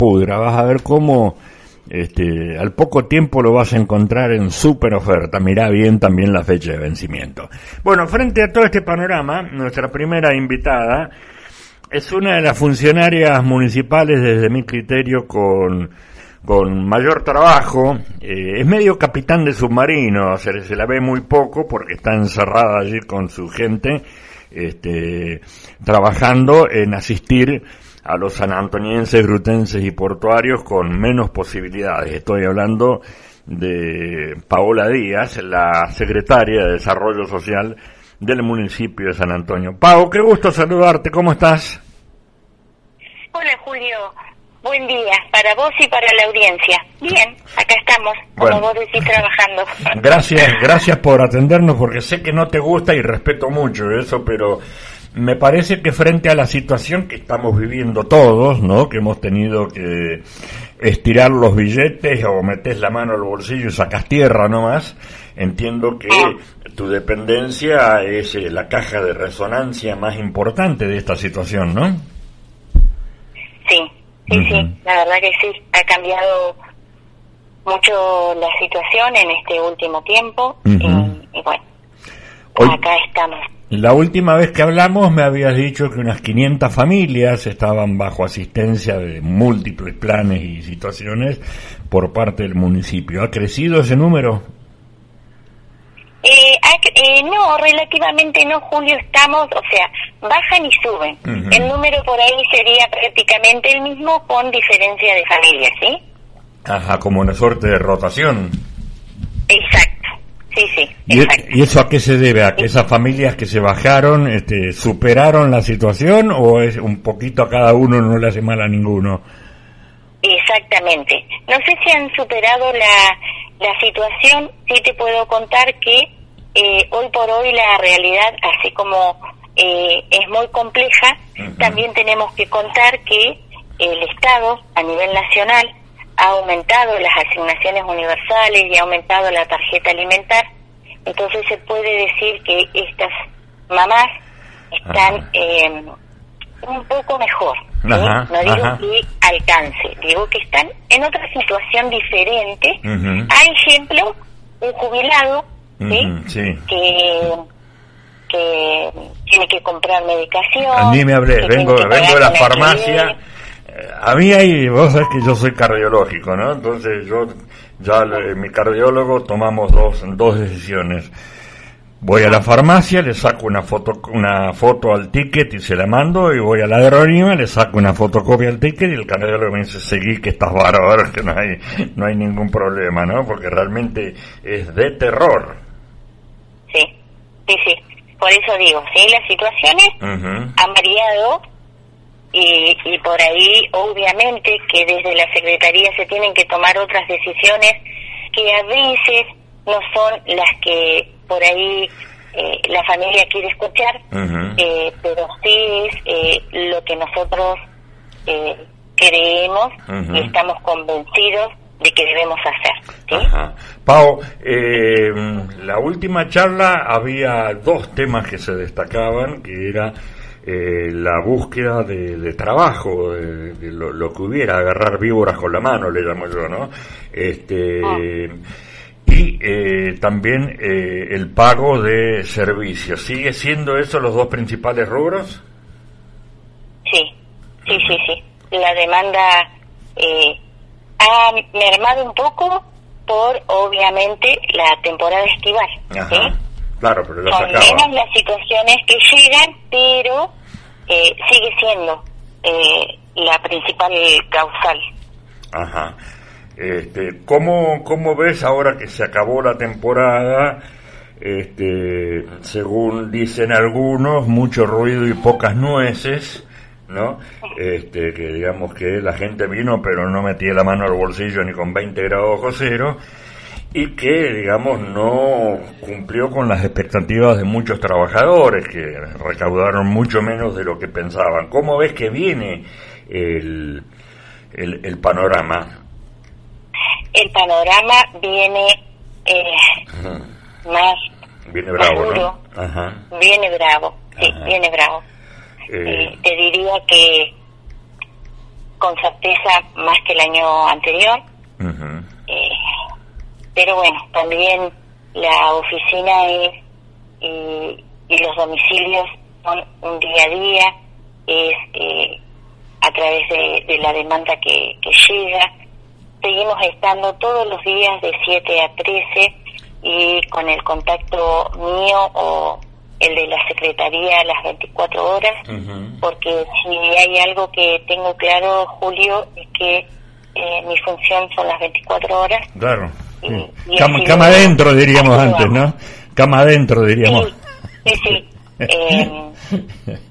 Pudra, vas a ver cómo este, al poco tiempo lo vas a encontrar en super oferta. Mirá bien también la fecha de vencimiento. Bueno, frente a todo este panorama, nuestra primera invitada es una de las funcionarias municipales, desde mi criterio, con, con mayor trabajo. Eh, es medio capitán de submarino, se, se la ve muy poco porque está encerrada allí con su gente, este, trabajando en asistir a los sanantonienses, grutenses y portuarios con menos posibilidades. Estoy hablando de Paola Díaz, la secretaria de Desarrollo Social del municipio de San Antonio. Pau, qué gusto saludarte, ¿cómo estás? Hola Julio, buen día para vos y para la audiencia. Bien, acá estamos, como Bueno. vos decís, trabajando. Gracias, gracias por atendernos porque sé que no te gusta y respeto mucho eso, pero me parece que frente a la situación que estamos viviendo todos, ¿no? Que hemos tenido que estirar los billetes o metes la mano al bolsillo y sacas tierra nomás, entiendo que tu dependencia es eh, la caja de resonancia más importante de esta situación, ¿no? Sí, sí, sí, la verdad que sí, ha cambiado mucho la situación en este último tiempo y, y bueno, Hoy- acá estamos. La última vez que hablamos me habías dicho que unas 500 familias estaban bajo asistencia de múltiples planes y situaciones por parte del municipio. ¿Ha crecido ese número? Eh, eh, no, relativamente no, Julio, estamos, o sea, bajan y suben. El número por ahí sería prácticamente el mismo con diferencia de familias, ¿sí? Ajá, como una suerte de rotación. Exacto, sí, sí, ¿Y, e- y eso a qué se debe? ¿A que esas familias que se bajaron este, superaron la situación o es un poquito a cada uno no le hace mal a ninguno? Exactamente. No sé si han superado la, la situación, sí te puedo contar que eh, hoy por hoy la realidad, así como eh, es muy compleja, también tenemos que contar que el Estado a nivel nacional ha aumentado las asignaciones universales y ha aumentado la tarjeta alimentar, entonces se puede decir que estas mamás están eh, un poco mejor. ¿sí? Ajá, no digo ajá. que alcance, digo que están en otra situación diferente. Ujú. Hay ejemplo, un jubilado, ¿sí? Ujú, sí. Que, que tiene que comprar medicación. A mí me hablé, vengo, vengo de la farmacia. A mí hay, vos sabés que yo soy cardiológico, ¿no? Entonces yo, ya mi cardiólogo tomamos dos, dos decisiones. Voy a la farmacia, le saco una foto, una foto al ticket y se la mando, y voy a la aerolínea, le saco una fotocopia al ticket y el cardiólogo me dice, seguí que estás bárbaro, que no hay, no hay ningún problema, ¿no? Porque realmente es de terror. Sí, sí, sí. Por eso digo, sí, las situaciones han variado y, y por ahí obviamente que desde la Secretaría se tienen que tomar otras decisiones que a veces no son las que por ahí eh, la familia quiere escuchar, eh, pero sí es eh, lo que nosotros eh, creemos y estamos convencidos de que debemos hacer. ¿sí? Ajá. Pau, eh, la última charla había dos temas que se destacaban, que era eh, la búsqueda de, de trabajo, de, de lo, lo que hubiera, agarrar víboras con la mano, le llamo yo, ¿no? Este, y eh, también eh, el pago de servicios. ¿Sigue siendo eso los dos principales rubros? Sí, sí, sí, sí. La demanda eh, ha mermado un poco por, obviamente, la temporada estival. Ajá. Claro, pero Son menos las situaciones que llegan, pero eh, sigue siendo eh, la principal causal. Ajá. Este, ¿cómo, ¿Cómo ves ahora que se acabó la temporada? Este, según dicen algunos, mucho ruido y pocas nueces. ¿no? Este, que digamos que la gente vino pero no metía la mano al bolsillo ni con 20 grados bajo cero y que, digamos, no cumplió con las expectativas de muchos trabajadores que recaudaron mucho menos de lo que pensaban. ¿Cómo ves que viene el, el, el panorama? El panorama viene eh, más Viene bravo, duro, ¿no? Ajá. viene bravo, sí, Ajá. viene bravo. Eh, Eh, te diría que con certeza más que el año anterior, eh, pero bueno, también la oficina es, y, y los domicilios son un día a día, es eh, a través de, de la demanda que, que llega. Seguimos estando todos los días de 7 a 13 y con el contacto mío o el de la Secretaría las 24 horas porque si hay algo que tengo claro, Julio, es que eh, mi función son las 24 horas. Claro. Y- Cama, cama adentro, diríamos antes, vamos. ¿no? Cama adentro, diríamos. Sí, sí, sí. Eh,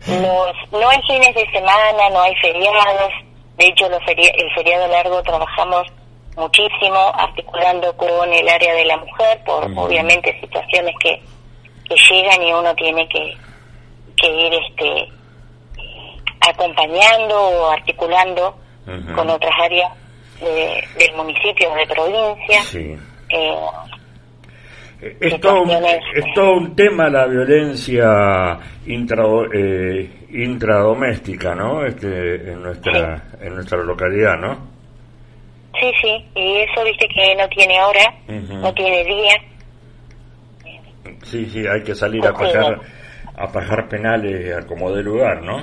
los- no hay fines de semana, no hay feriados. De hecho, los el feriado largo trabajamos muchísimo articulando con el área de la mujer por obviamente situaciones que, que llegan y uno tiene que, que ir este acompañando o articulando con otras áreas de- del municipio o de provincia. Sí. Eh, Es todo, es todo un tema la violencia intra, eh, intradoméstica, ¿no? Este, en nuestra en nuestra localidad, ¿no? sí, sí, y eso viste que no tiene hora, no tiene día. Sí, sí, hay que salir a Ok. pagar a pagar penales a como de lugar, ¿no?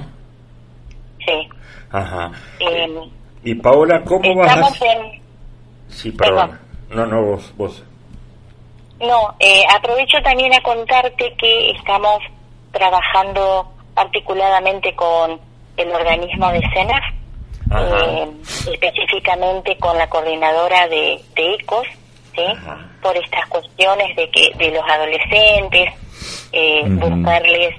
Sí. Ajá. Eh, Y Paola, ¿cómo vas? estamos a... en... Sí, perdón. No, no, vos, vos. No, eh, aprovecho también a contarte que estamos trabajando articuladamente con el organismo de CENAF, eh, específicamente con la coordinadora de, de ECOS, ¿sí? Por estas cuestiones de que de los adolescentes, eh, Ujú. buscarles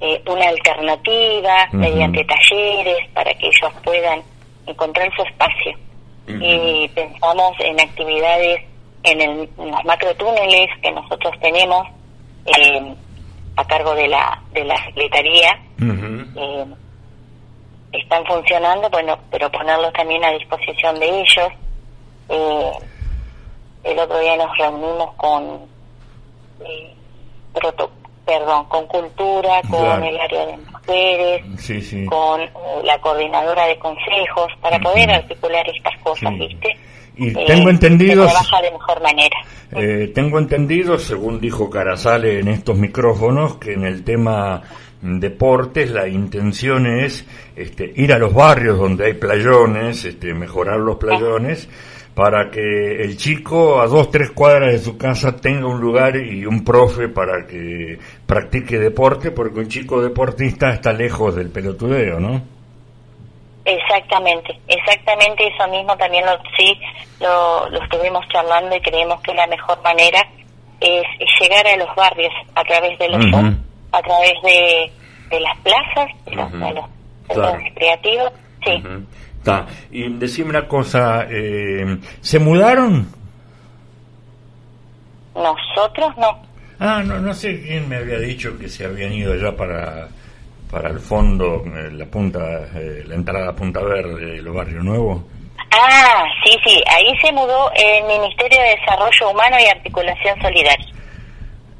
eh, una alternativa mediante talleres para que ellos puedan encontrar su espacio. Y pensamos en actividades en, el, en los macrotúneles que nosotros tenemos eh, a cargo de la, de la Secretaría. Eh, están funcionando, bueno, pero ponerlos también a disposición de ellos. Eh, el otro día nos reunimos con, eh, proto- perdón, con cultura, con Claro. el área de mujeres, Sí, sí. con eh, la coordinadora de consejos, para poder articular estas cosas, Sí. ¿viste? Y Eh, tengo entendido, trabaja de mejor manera. eh, tengo entendido, según dijo Carazale en estos micrófonos, que en el tema deportes la intención es este, ir a los barrios donde hay playones, este, mejorar los playones, para que el chico a dos, tres cuadras de su casa tenga un lugar y un profe para que practique deporte, porque un chico deportista está lejos del pelotudeo, ¿no? Exactamente, exactamente eso mismo también lo, sí lo, lo estuvimos charlando y creemos que la mejor manera es, es llegar a los barrios a través de los shows, a través de, de las plazas, de los, Ujú. de los Claro. centros recreativos, sí. Ta. Y decime una cosa, eh, ¿se mudaron? Nosotros no. Ah, no, no sé quién me había dicho que se habían ido ya para, para el fondo, eh, la punta, eh, la entrada a Punta Verde, los barrios nuevos. Ah, sí, sí, ahí se mudó el Ministerio de Desarrollo Humano y Articulación Solidaria,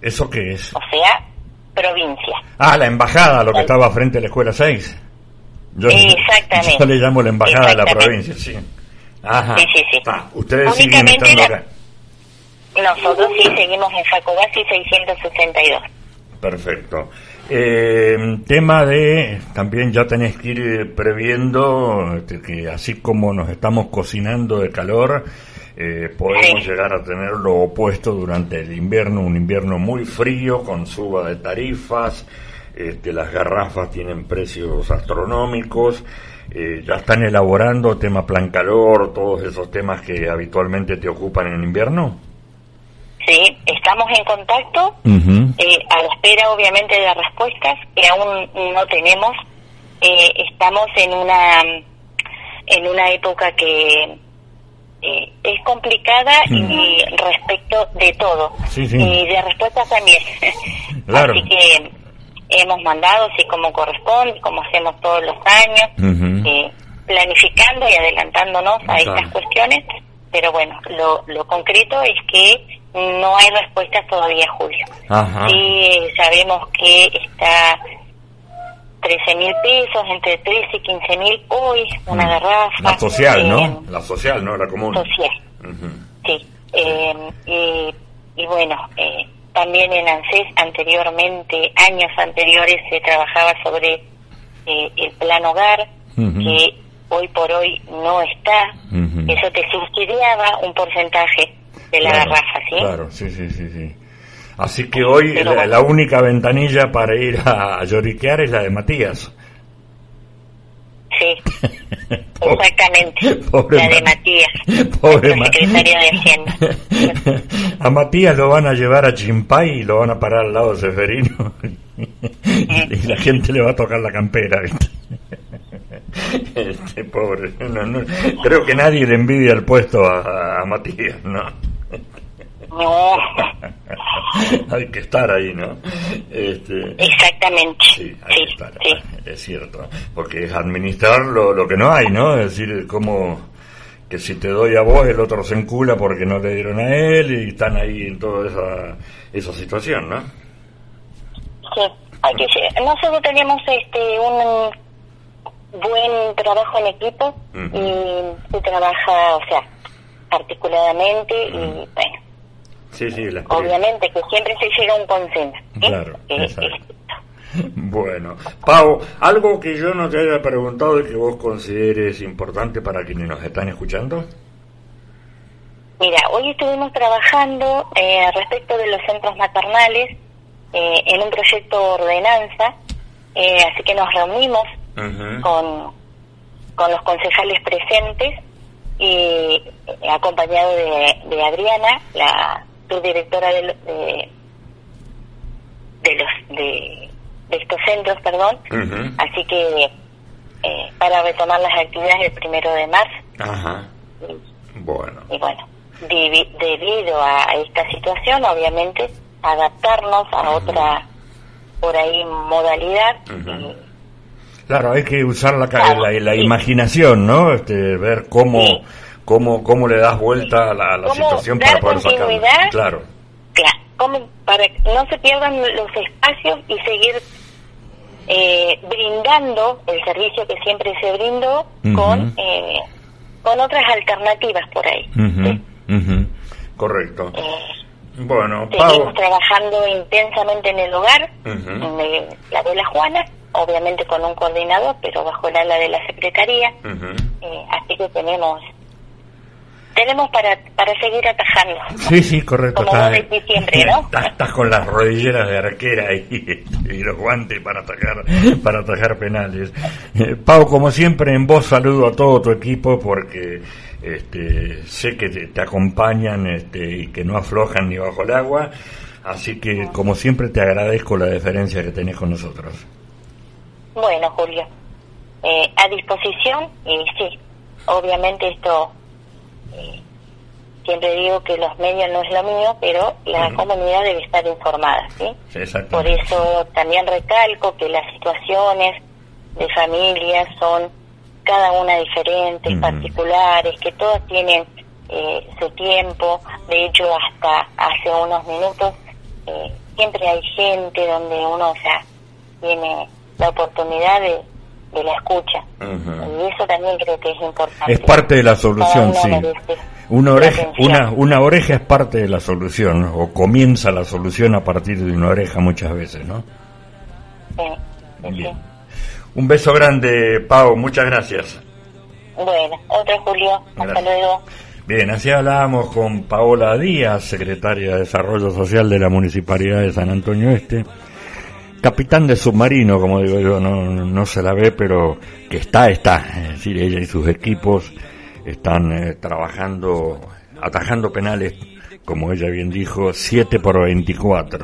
¿Eso qué es? o sea, provincia. Ah, la embajada, lo que estaba frente a la escuela 6. Yo, Exactamente. Yo le llamo la embajada de la provincia, sí. Ajá. Sí, sí, sí. Ta, Ustedes siguen estando la- acá. Nosotros sí seguimos en Facobasi 662. Perfecto. Eh, tema de, también ya tenés que ir eh, previendo este, que así como nos estamos cocinando de calor, eh, podemos Sí. llegar a tener lo opuesto durante el invierno, un invierno muy frío con suba de tarifas, este, las garrafas tienen precios astronómicos, eh, ya están elaborando tema plan calor, todos esos temas que habitualmente te ocupan en invierno. Sí, estamos en contacto, eh, a la espera obviamente de respuestas que aún no tenemos. eh, estamos en una en una época que eh, es complicada y respecto de todo Sí, sí. y de respuestas también Claro. así que hemos mandado sí como corresponde como hacemos todos los años eh, planificando y adelantándonos a Claro. estas cuestiones pero bueno lo, lo concreto es que no hay respuestas todavía Julio Ajá. sí eh, sabemos que está 13 mil pesos, entre 13 y 15 mil hoy, una garrafa. Mm. La social, eh, ¿no? La social, no la común. Social, Ujú. sí. Eh, y, y bueno, eh, también en ANSES anteriormente, años anteriores, se trabajaba sobre eh, el plan hogar, que hoy por hoy no está. Eso te subsidiaba un porcentaje de la Claro, garrafa, ¿sí? Claro, sí, sí, sí, sí. Así que hoy Pero la, la única ventanilla para ir a lloriquear es la de Matías. Sí, exactamente. Pobre la de Ma- Matías, Pobre Ma- secretario de Hacienda. a Matías lo van a llevar a Chimpay y lo van a parar al lado de Seferino. y la gente le va a tocar la campera. Este pobre. No, no, creo que nadie le envidia el puesto a, a Matías, ¿no? No, hay que estar ahí, ¿no? Este, exactamente. Sí, hay Sí, que estar, sí. es cierto, porque es administrar lo, lo que no hay, ¿no? Es decir, como que si te doy a vos, el otro se encula porque no le dieron a él y están ahí en toda esa, esa situación, ¿no? Sí, hay que ser- Nosotros tenemos este un buen trabajo en equipo y se trabaja, o sea, articuladamente y bueno, Sí, sí, la obviamente que siempre se llega a un consenso. Claro, Eh, exacto. eh, Bueno, Pau, algo que yo no te haya preguntado y que vos consideres importante para quienes nos están escuchando. Mira, hoy estuvimos trabajando eh, respecto de los centros maternales eh, en un proyecto de ordenanza, eh, así que nos reunimos con, con los concejales presentes y eh, acompañado de, de Adriana, la subdirectora de, lo- de, de los de, de estos centros, perdón. Así que eh, para retomar las actividades el primero de marzo Ajá. y, Bueno. y bueno, debi- debido a esta situación, obviamente adaptarnos a otra por ahí modalidad Claro, hay que usar la, ca- Claro, la, la sí. imaginación, ¿no? Este, ver cómo, Sí. Cómo, cómo le das vuelta a la, a la Cómo situación dar para poder sacarla. continuidad. Claro. Claro, como para que no se pierdan los espacios y seguir eh, brindando el servicio que siempre se brindó con eh, con otras alternativas por ahí. Correcto. Eh, Bueno, Pau. seguimos trabajando intensamente en el hogar, el- la abuela Juana, obviamente con un coordinador, pero bajo el ala de la Secretaría. Eh, así que tenemos tenemos para, para seguir atajando. Sí, sí, correcto. Como vos decís siempre, ¿no? estás, estás con las rodilleras de arquera y, y los guantes para atajar, para atajar penales. Eh, Pau, como siempre, en voz saludo a todo tu equipo porque este, sé que te, te acompañan este, y que no aflojan ni bajo el agua. Así que, como siempre, te agradezco la deferencia que tenés con nosotros. Bueno, Julio, eh, a disposición y sí, obviamente esto, siempre digo que los medios no es lo mío, pero la comunidad debe estar informada, ¿sí? Por eso también recalco que las situaciones de familias son cada una diferentes, particulares, que todas tienen eh, su tiempo. De hecho, hasta hace unos minutos eh, siempre hay gente donde uno sea, tiene la oportunidad de, de la escucha. Y eso también creo que es importante. Es parte de la solución, sí. merece Una oreja, una, una oreja es parte de la solución, o comienza la solución a partir de una oreja muchas veces, ¿no? Sí. Un beso grande, Pau, muchas gracias. Bueno, otro Julio, hasta Gracias. luego. Bien, así hablábamos con Paola Díaz, secretaria de Desarrollo Social de la Municipalidad de San Antonio Este, capitán de submarino, como digo yo, no, no se la ve, pero que está, está. Es decir, ella y sus equipos están eh, trabajando, atajando penales, como ella bien dijo, 7 por 24.